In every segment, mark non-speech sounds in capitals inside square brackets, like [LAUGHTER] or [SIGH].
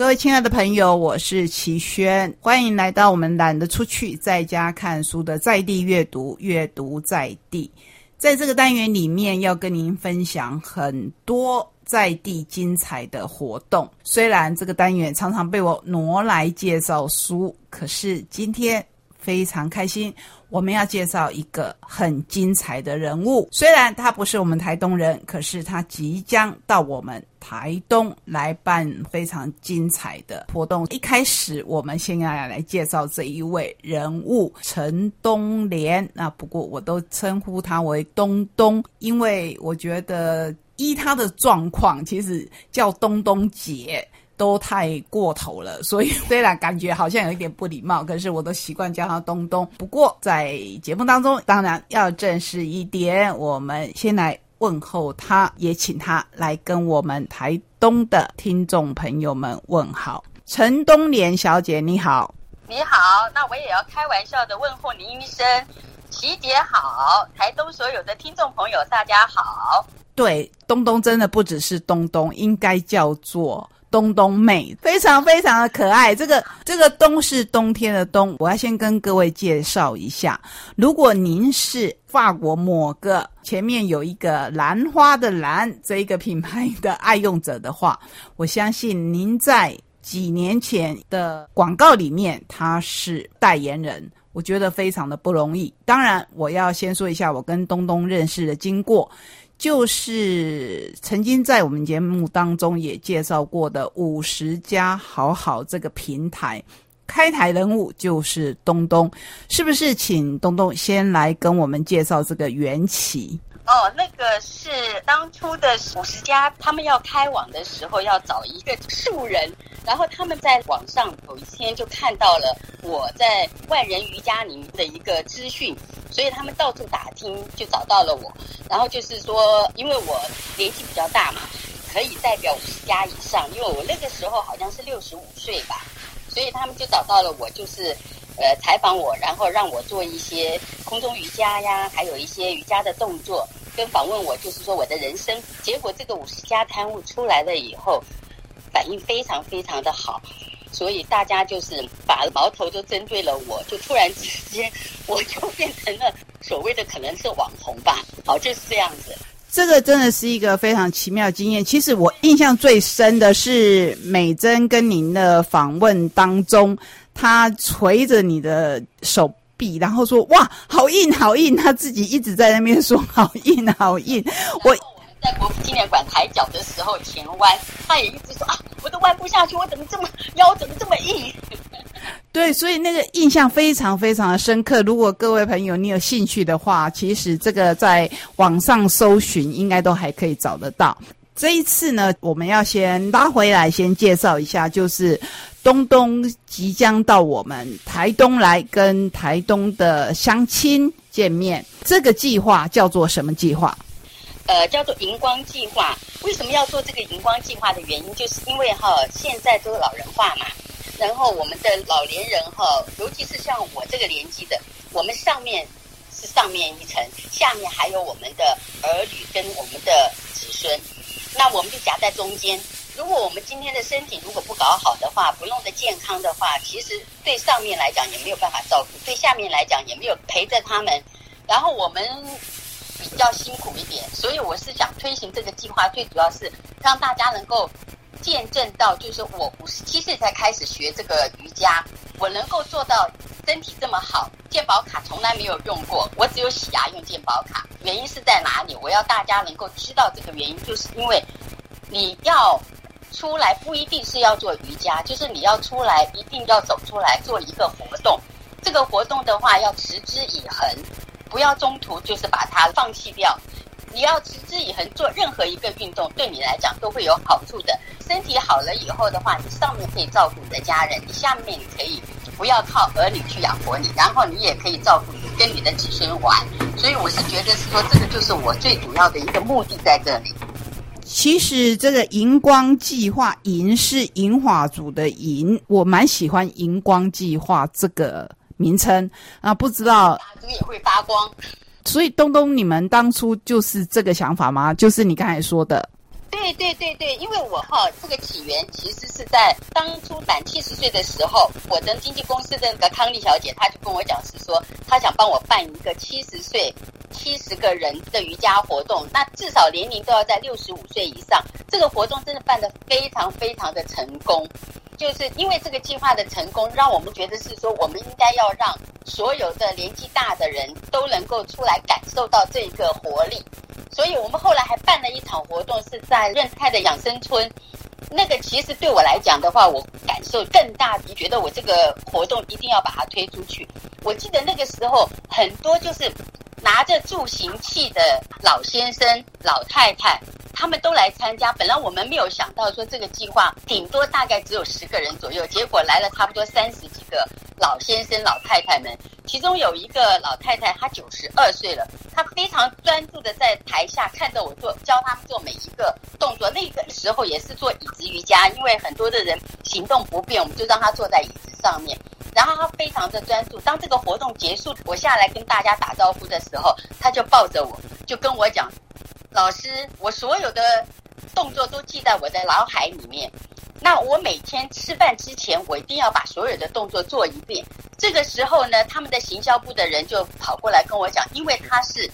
各位亲爱的朋友，我是齐轩，欢迎来到我们懒得出去，在家看书的在地阅读，阅读在地。在这个单元里面，要跟您分享很多在地精彩的活动。虽然这个单元常常被我挪来介绍书，可是今天非常开心。我们要介绍一个很精彩的人物，虽然他不是我们台东人，可是他即将到我们台东来办非常精彩的活动。一开始，我们先要来介绍这一位人物陈东莲。那不过我都称呼他为东东，因为我觉得依他的状况，其实叫东东姐。都太过头了，[LAUGHS] 所以 [LAUGHS] 虽然感觉好像有一点不礼貌，可是我都习惯叫他东东。不过在节目当中，当然要正式一点，我们先来问候他，也请他来跟我们台东的听众朋友们问好。陈东莲小姐，你好，你好，那我也要开玩笑的问候您一声，琪姐好，台东所有的听众朋友大家好。对，东东真的不只是东东，应该叫做。东东妹非常非常的可爱，这个这个冬是冬天的冬，我要先跟各位介绍一下。如果您是法国某个前面有一个兰花的兰这一个品牌的爱用者的话，我相信您在几年前的广告里面他是代言人，我觉得非常的不容易。当然，我要先说一下我跟东东认识的经过。就是曾经在我们节目当中也介绍过的五十家好好这个平台，开台人物就是东东，是不是？请东东先来跟我们介绍这个缘起。哦，那个是当初的五十家，他们要开网的时候要找一个素人，然后他们在网上有一天就看到了我在万人瑜伽里面的一个资讯，所以他们到处打听就找到了我，然后就是说，因为我年纪比较大嘛，可以代表五十家以上，因为我那个时候好像是六十五岁吧，所以他们就找到了我，就是。呃，采访我，然后让我做一些空中瑜伽呀，还有一些瑜伽的动作，跟访问我，就是说我的人生。结果这个五十家刊物出来了以后，反应非常非常的好，所以大家就是把矛头都针对了我，就突然之间我就变成了所谓的可能是网红吧。好，就是这样子。这个真的是一个非常奇妙的经验。其实我印象最深的是美珍跟您的访问当中。他捶着你的手臂，然后说：“哇，好硬，好硬！”他自己一直在那边说：“好硬，好硬。”我在国父纪念馆抬脚的时候前弯，他也一直说：“啊，我都弯不下去，我怎么这么腰怎么这么硬？” [LAUGHS] 对，所以那个印象非常非常的深刻。如果各位朋友你有兴趣的话，其实这个在网上搜寻应该都还可以找得到。这一次呢，我们要先拉回来，先介绍一下，就是东东即将到我们台东来跟台东的乡亲见面。这个计划叫做什么计划？呃，叫做荧光计划。为什么要做这个荧光计划的原因，就是因为哈，现在都是老人化嘛，然后我们的老年人哈，尤其是像我这个年纪的，我们上面是上面一层，下面还有我们的儿女跟我们的子孙。那我们就夹在中间。如果我们今天的身体如果不搞好的话，不弄得健康的话，其实对上面来讲也没有办法照顾，对下面来讲也没有陪着他们。然后我们比较辛苦一点，所以我是想推行这个计划，最主要是让大家能够见证到，就是我五十七岁才开始学这个瑜伽，我能够做到身体这么好，健保卡从来没有用过，我只有洗牙用健保卡。原因是在哪里？我要大家能够知道这个原因，就是因为你要出来不一定是要做瑜伽，就是你要出来一定要走出来做一个活动。这个活动的话要持之以恒，不要中途就是把它放弃掉。你要持之以恒做任何一个运动，对你来讲都会有好处的。身体好了以后的话，你上面可以照顾你的家人，你下面你可以不要靠儿女去养活你，然后你也可以照顾你跟你的子孙玩。所以我是觉得是说，这个就是我最主要的一个目的在这里。其实这个荧光计划，银是银华族的银，我蛮喜欢荧光计划这个名称啊。不知道这个也会发光，所以东东，你们当初就是这个想法吗？就是你刚才说的。对对对对对，因为我哈这个起源其实是在当初满七十岁的时候，我的经纪公司的那个康丽小姐，她就跟我讲是说，她想帮我办一个七十岁七十个人的瑜伽活动，那至少年龄都要在六十五岁以上。这个活动真的办得非常非常的成功，就是因为这个计划的成功，让我们觉得是说，我们应该要让所有的年纪大的人都能够出来感受到这个活力。所以我们后来还办了一场活动，是在润泰的养生村。那个其实对我来讲的话，我感受更大，你觉得我这个活动一定要把它推出去。我记得那个时候很多就是拿着助行器的老先生、老太太。他们都来参加，本来我们没有想到说这个计划顶多大概只有十个人左右，结果来了差不多三十几个老先生、老太太们。其中有一个老太太，她九十二岁了，她非常专注的在台下看着我做，教他们做每一个动作。那个时候也是做椅子瑜伽，因为很多的人行动不便，我们就让她坐在椅子上面。然后他非常的专注。当这个活动结束，我下来跟大家打招呼的时候，他就抱着我就跟我讲。老师，我所有的动作都记在我的脑海里面。那我每天吃饭之前，我一定要把所有的动作做一遍。这个时候呢，他们的行销部的人就跑过来跟我讲，因为他是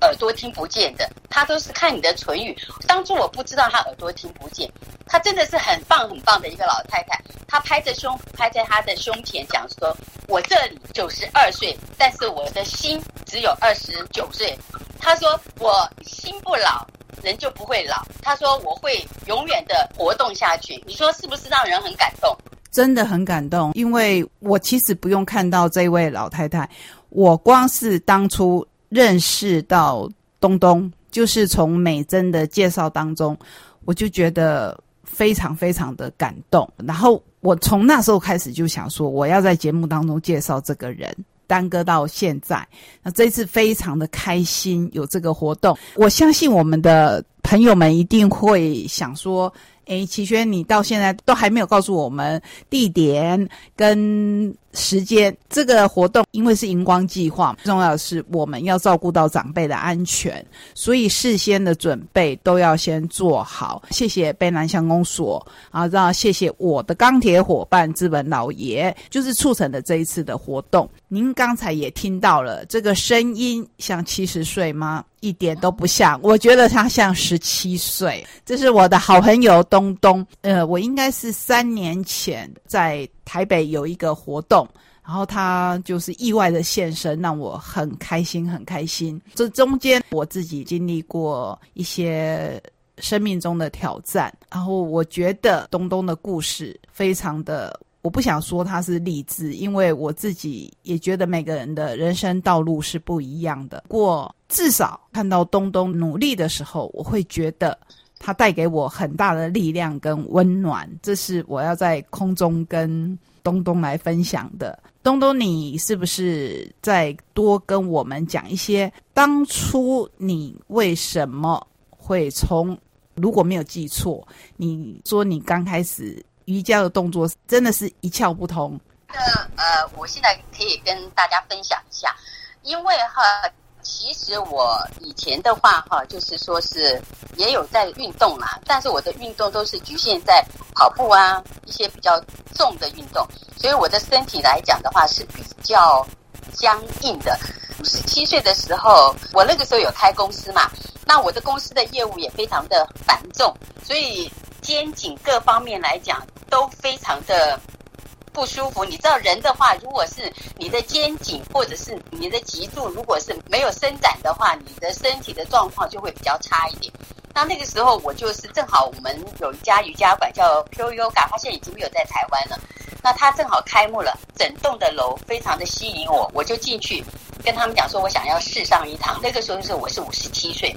耳朵听不见的，他都是看你的唇语。当初我不知道他耳朵听不见，她真的是很棒很棒的一个老太太。她拍着胸，拍在她的胸前讲说：“我这里九十二岁，但是我的心只有二十九岁。”她说：“我心不老，人就不会老。”她说：“我会永远的活动下去。”你说是不是让人很感动？真的很感动，因为我其实不用看到这位老太太，我光是当初认识到东东，就是从美珍的介绍当中，我就觉得非常非常的感动。然后我从那时候开始就想说，我要在节目当中介绍这个人。耽搁到现在，那这次非常的开心，有这个活动，我相信我们的朋友们一定会想说。哎，齐轩，你到现在都还没有告诉我们地点跟时间。这个活动因为是荧光计划，重要的是我们要照顾到长辈的安全，所以事先的准备都要先做好。谢谢卑南乡公所啊，让谢谢我的钢铁伙伴资本老爷，就是促成的这一次的活动。您刚才也听到了，这个声音像七十岁吗？一点都不像，我觉得他像十七岁。这是我的好朋友东东，呃，我应该是三年前在台北有一个活动，然后他就是意外的现身，让我很开心，很开心。这中间我自己经历过一些生命中的挑战，然后我觉得东东的故事非常的。我不想说他是励志，因为我自己也觉得每个人的人生道路是不一样的。过至少看到东东努力的时候，我会觉得他带给我很大的力量跟温暖。这是我要在空中跟东东来分享的。东东，你是不是再多跟我们讲一些当初你为什么会从？如果没有记错，你说你刚开始。瑜伽的动作真的是一窍不通。那呃，我现在可以跟大家分享一下，因为哈，其实我以前的话哈，就是说是也有在运动啦，但是我的运动都是局限在跑步啊一些比较重的运动，所以我的身体来讲的话是比较僵硬的。五十七岁的时候，我那个时候有开公司嘛，那我的公司的业务也非常的繁重，所以肩颈各方面来讲。都非常的不舒服。你知道，人的话，如果是你的肩颈或者是你的脊柱，如果是没有伸展的话，你的身体的状况就会比较差一点。那那个时候，我就是正好我们有一家瑜伽馆叫 Pure Yoga，它现已经没有在台湾了。那它正好开幕了，整栋的楼非常的吸引我，我就进去跟他们讲说，我想要试上一堂。那个时候是我是五十七岁。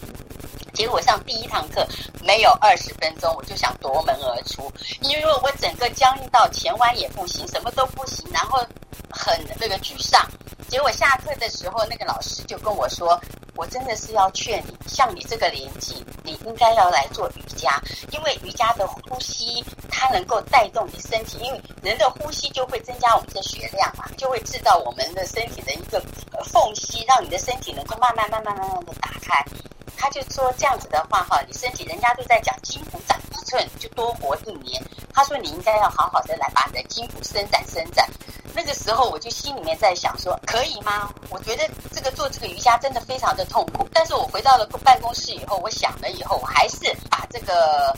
结果上第一堂课没有二十分钟，我就想夺门而出，因为我整个僵硬到前弯也不行，什么都不行，然后很那个沮丧。结果下课的时候，那个老师就跟我说：“我真的是要劝你，像你这个年纪，你应该要来做瑜伽，因为瑜伽的呼吸它能够带动你身体，因为人的呼吸就会增加我们的血量嘛，就会制造我们的身体的一个缝隙，让你的身体能够慢慢、慢慢、慢慢的打开。”他就说这样子的话哈，你身体人家都在讲筋骨长一寸就多活一年，他说你应该要好好的来把你的筋骨伸展伸展。那个时候我就心里面在想说，可以吗？我觉得这个做这个瑜伽真的非常的痛苦。但是我回到了办公室以后，我想了以后，我还是把这个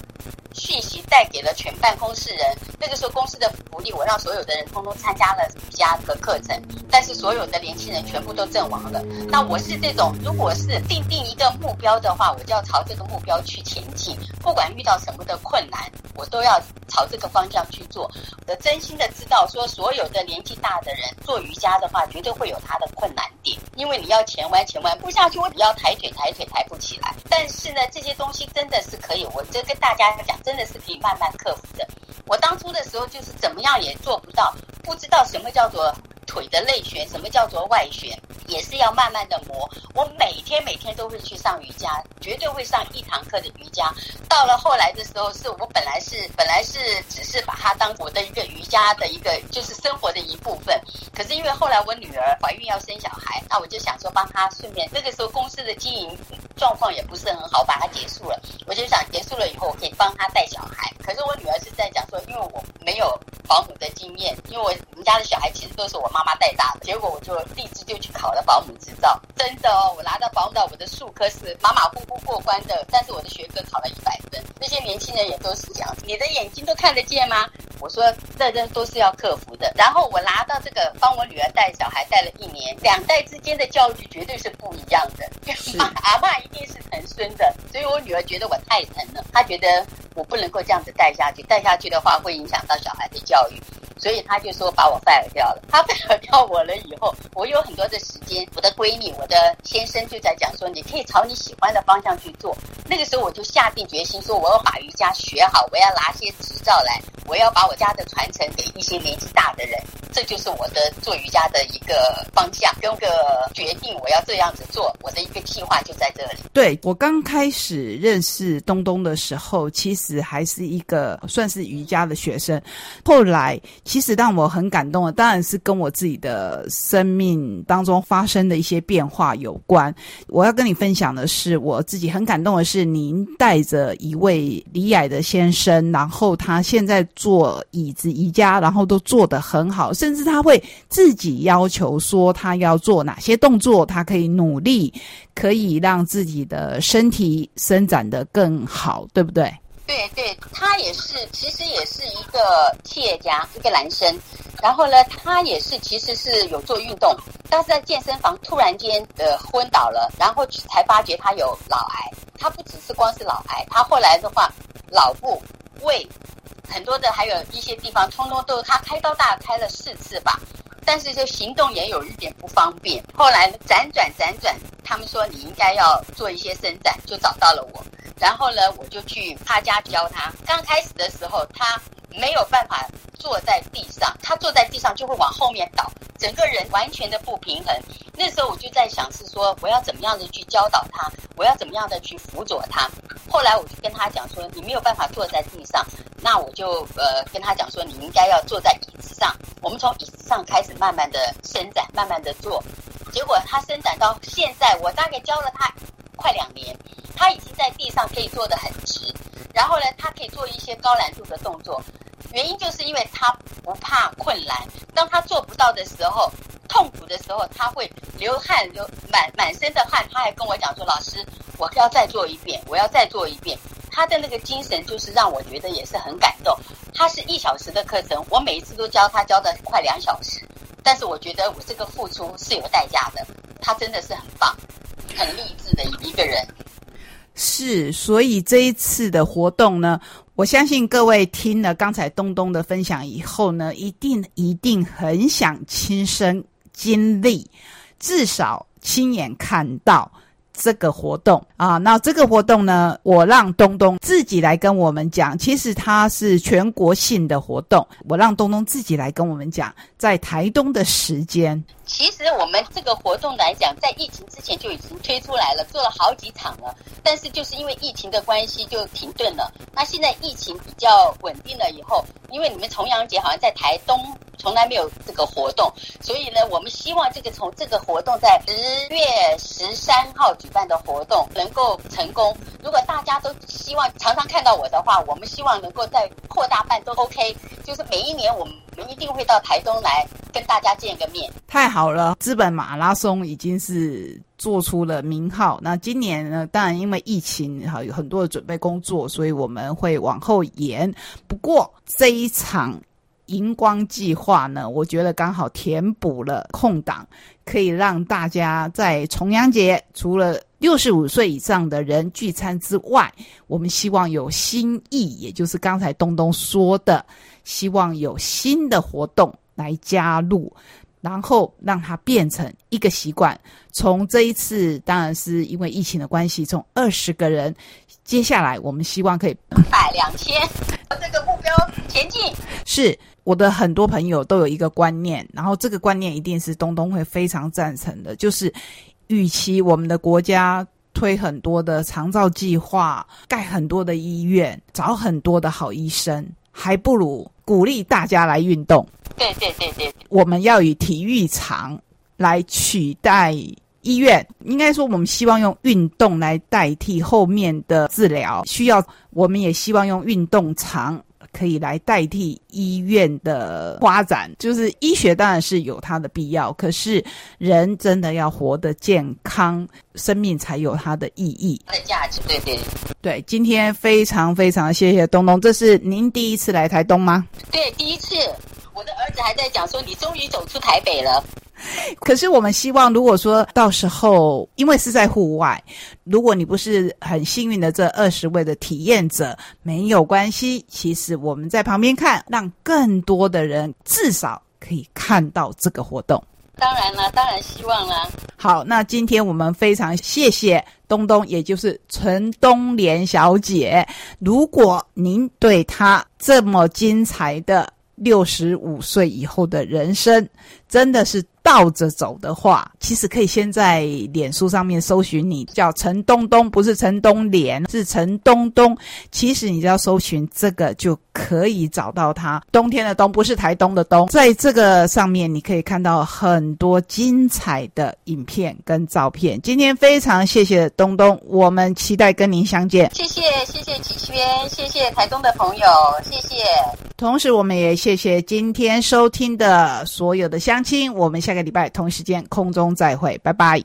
讯息带给了全办公室人。那个时候公司的福利，我让所有的人通通参加了瑜伽的课程，但是所有的年轻人全部都阵亡了。那我是这种，如果是定定一个目标的话，我就要朝这个目标去前进，不管遇到什么的困难，我都要朝这个方向去做。我真心的知道，说所有的年纪大的人做瑜伽的话，绝对会有他的困难点，因为你要前弯前弯不下去，我要抬腿抬腿抬不起来。但是呢，这些东西真的是可以，我这跟大家讲，真的是可以慢慢克服的。我当初的时候就是怎么样也做不到，不知道什么叫做。腿的内旋，什么叫做外旋，也是要慢慢的磨。我每天每天都会去上瑜伽，绝对会上一堂课的瑜伽。到了后来的时候，是我本来是本来是只是把它当我的一个瑜伽的一个就是生活的一部分。可是因为后来我女儿怀孕要生小孩，那我就想说帮她顺便。那个时候公司的经营状况也不是很好，把它结束了。我就想结束了以后，我可以帮她带小孩。可是我女儿是在讲说，因为我没有保姆的经验，因为我们家的小孩其实都是我妈。妈带大的，结果我就立志就去考了保姆执照。真的哦，我拿到保姆的，我的数科是马马虎虎过关的，但是我的学科考了一百分。那些年轻人也都是这样，你的眼睛都看得见吗？我说这这都是要克服的。然后我拿到这个，帮我女儿带小孩带了一年，两代之间的教育绝对是不一样的。[LAUGHS] 阿爸一定是疼孙的，所以我女儿觉得我太疼了，她觉得我不能够这样子带下去，带下去的话会影响到小孩的教育。所以他就说把我 fire 掉了。他 fire 掉我了以后，我有很多的时间。我的闺蜜，我的先生就在讲说，你可以朝你喜欢的方向去做。那个时候我就下定决心说，我要把瑜伽学好，我要拿些执照来，我要把我家的传承给一些年纪大的人。这就是我的做瑜伽的一个方向，跟个决定，我要这样子做。我的一个计划就在这里。对我刚开始认识东东的时候，其实还是一个算是瑜伽的学生。后来。其实让我很感动的，当然是跟我自己的生命当中发生的一些变化有关。我要跟你分享的是，我自己很感动的是，您带着一位李矮的先生，然后他现在做椅子瑜伽，然后都做得很好，甚至他会自己要求说他要做哪些动作，他可以努力，可以让自己的身体伸展的更好，对不对？对对，他也是，其实也是一个企业家，一个男生。然后呢，他也是，其实是有做运动，但是在健身房突然间的昏倒了，然后才发觉他有脑癌。他不只是光是脑癌，他后来的话，脑部、胃很多的，还有一些地方，通通都他开刀大开了四次吧。但是就行动也有一点不方便。后来辗转辗转，他们说你应该要做一些伸展，就找到了我。然后呢，我就去他家教他。刚开始的时候，他没有办法坐在地上，他坐在地上就会往后面倒，整个人完全的不平衡。那时候我就在想，是说我要怎么样的去教导他，我要怎么样的去辅佐他。后来我就跟他讲说，你没有办法坐在地上，那我就呃跟他讲说，你应该要坐在椅子上。我们从椅子上开始慢慢的伸展，慢慢的做。结果他伸展到现在，我大概教了他快两年。他已经在地上可以坐得很直，然后呢，他可以做一些高难度的动作。原因就是因为他不怕困难。当他做不到的时候，痛苦的时候，他会流汗，流满满身的汗。他还跟我讲说：“老师，我要再做一遍，我要再做一遍。”他的那个精神就是让我觉得也是很感动。他是一小时的课程，我每一次都教他教的快两小时，但是我觉得我这个付出是有代价的。他真的是很棒，很励志的一个人。是，所以这一次的活动呢，我相信各位听了刚才东东的分享以后呢，一定一定很想亲身经历，至少亲眼看到。这个活动啊，那这个活动呢，我让东东自己来跟我们讲。其实它是全国性的活动，我让东东自己来跟我们讲，在台东的时间。其实我们这个活动来讲，在疫情之前就已经推出来了，做了好几场了。但是就是因为疫情的关系，就停顿了。那现在疫情比较稳定了以后，因为你们重阳节好像在台东。从来没有这个活动，所以呢，我们希望这个从这个活动在十月十三号举办的活动能够成功。如果大家都希望常常看到我的话，我们希望能够再扩大办都 OK。就是每一年我们一定会到台东来跟大家见个面。太好了，资本马拉松已经是做出了名号。那今年呢，当然因为疫情哈有很多的准备工作，所以我们会往后延。不过这一场。荧光计划呢，我觉得刚好填补了空档，可以让大家在重阳节除了六十五岁以上的人聚餐之外，我们希望有新意，也就是刚才东东说的，希望有新的活动来加入，然后让它变成一个习惯。从这一次，当然是因为疫情的关系，从二十个人，接下来我们希望可以百两千，这个目标前进是。我的很多朋友都有一个观念，然后这个观念一定是东东会非常赞成的，就是，预期我们的国家推很多的长照计划，盖很多的医院，找很多的好医生，还不如鼓励大家来运动。对对对对，我们要以体育场来取代医院，应该说我们希望用运动来代替后面的治疗，需要我们也希望用运动场。可以来代替医院的发展，就是医学当然是有它的必要，可是人真的要活得健康，生命才有它的意义、它的价值。对对对，今天非常非常谢谢东东，这是您第一次来台东吗？对，第一次。我的儿子还在讲说，你终于走出台北了。[LAUGHS] 可是我们希望，如果说到时候，因为是在户外，如果你不是很幸运的这二十位的体验者，没有关系。其实我们在旁边看，让更多的人至少可以看到这个活动。当然了，当然希望了。好，那今天我们非常谢谢东东，也就是陈东莲小姐。如果您对她这么精彩的，六十五岁以后的人生，真的是。倒着走的话，其实可以先在脸书上面搜寻你叫陈东东，不是陈东莲，是陈东东。其实你只要搜寻这个就可以找到他。冬天的冬不是台东的东，在这个上面你可以看到很多精彩的影片跟照片。今天非常谢谢东东，我们期待跟您相见。谢谢谢谢启轩，谢谢台东的朋友，谢谢。同时我们也谢谢今天收听的所有的乡亲，我们下个。礼拜同一时间空中再会，拜拜。